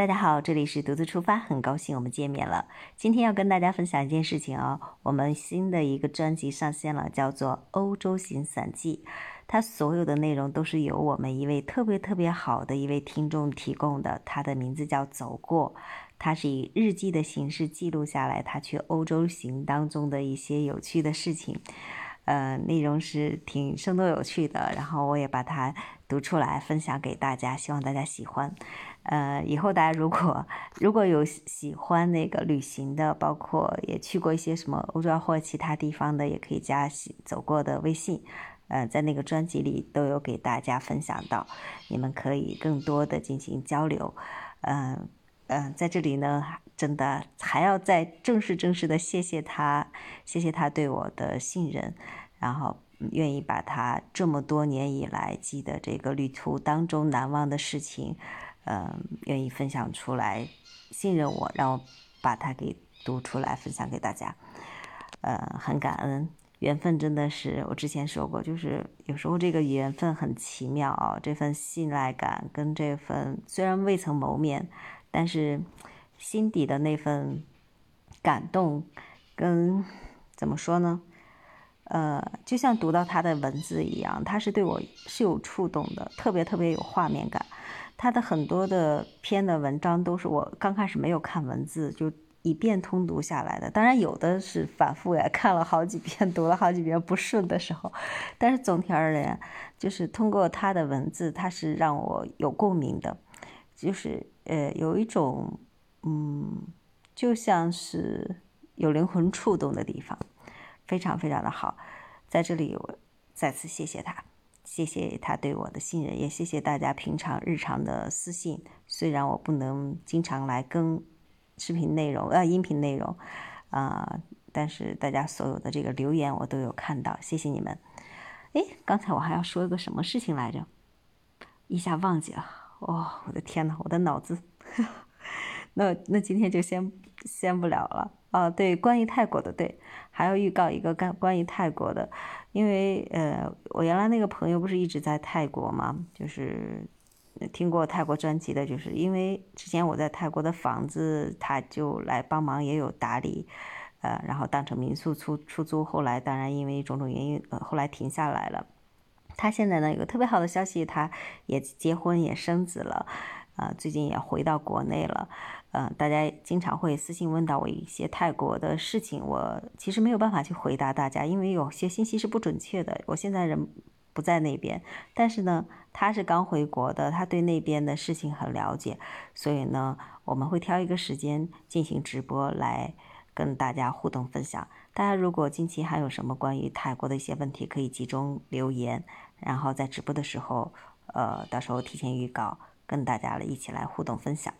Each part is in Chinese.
大家好，这里是独自出发，很高兴我们见面了。今天要跟大家分享一件事情哦，我们新的一个专辑上线了，叫做《欧洲行散记》，它所有的内容都是由我们一位特别特别好的一位听众提供的，他的名字叫走过，他是以日记的形式记录下来他去欧洲行当中的一些有趣的事情。呃，内容是挺生动有趣的，然后我也把它读出来分享给大家，希望大家喜欢。呃，以后大家如果如果有喜欢那个旅行的，包括也去过一些什么欧洲或其他地方的，也可以加走过的微信。呃，在那个专辑里都有给大家分享到，你们可以更多的进行交流。嗯嗯，在这里呢。真的还要再正式正式的谢谢他，谢谢他对我的信任，然后愿意把他这么多年以来记得这个旅途当中难忘的事情，嗯，愿意分享出来，信任我，让我把它给读出来分享给大家，呃，很感恩，缘分真的是我之前说过，就是有时候这个缘分很奇妙啊，这份信赖感跟这份虽然未曾谋面，但是。心底的那份感动，跟怎么说呢？呃，就像读到他的文字一样，他是对我是有触动的，特别特别有画面感。他的很多的篇的文章都是我刚开始没有看文字就一遍通读下来的，当然有的是反复也看了好几遍，读了好几遍不顺的时候，但是总体而言，就是通过他的文字，他是让我有共鸣的，就是呃有一种。嗯，就像是有灵魂触动的地方，非常非常的好。在这里，我再次谢谢他，谢谢他对我的信任，也谢谢大家平常日常的私信。虽然我不能经常来更视频内容呃音频内容啊，但是大家所有的这个留言我都有看到，谢谢你们。哎，刚才我还要说一个什么事情来着？一下忘记了。哦，我的天呐，我的脑子。那那今天就先先不聊了啊。对，关于泰国的，对，还要预告一个关关于泰国的，因为呃，我原来那个朋友不是一直在泰国嘛，就是听过泰国专辑的，就是因为之前我在泰国的房子，他就来帮忙也有打理，呃，然后当成民宿出出租，后来当然因为种种原因，呃，后来停下来了。他现在呢有个特别好的消息，他也结婚也生子了。啊，最近也回到国内了，嗯，大家经常会私信问到我一些泰国的事情，我其实没有办法去回答大家，因为有些信息是不准确的。我现在人不在那边，但是呢，他是刚回国的，他对那边的事情很了解，所以呢，我们会挑一个时间进行直播来跟大家互动分享。大家如果近期还有什么关于泰国的一些问题，可以集中留言，然后在直播的时候，呃，到时候提前预告。跟大家了一起来互动分享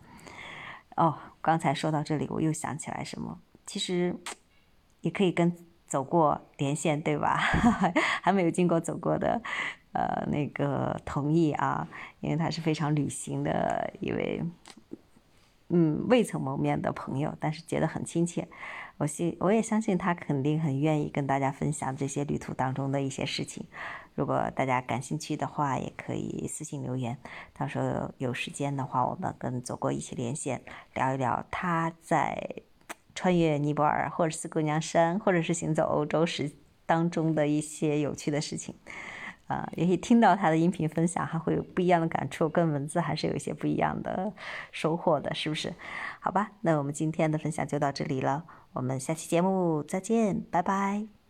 哦。刚才说到这里，我又想起来什么？其实也可以跟走过连线，对吧？还没有经过走过的呃那个同意啊，因为他是非常旅行的一位，嗯，未曾谋面的朋友，但是觉得很亲切。我信，我也相信他肯定很愿意跟大家分享这些旅途当中的一些事情。如果大家感兴趣的话，也可以私信留言。到时候有时间的话，我们跟走过一起连线，聊一聊他在穿越尼泊尔，或者四姑娘山，或者是行走欧洲时当中的一些有趣的事情。啊，也许听到他的音频分享，还会有不一样的感触，跟文字还是有一些不一样的收获的，是不是？好吧，那我们今天的分享就到这里了，我们下期节目再见，拜拜。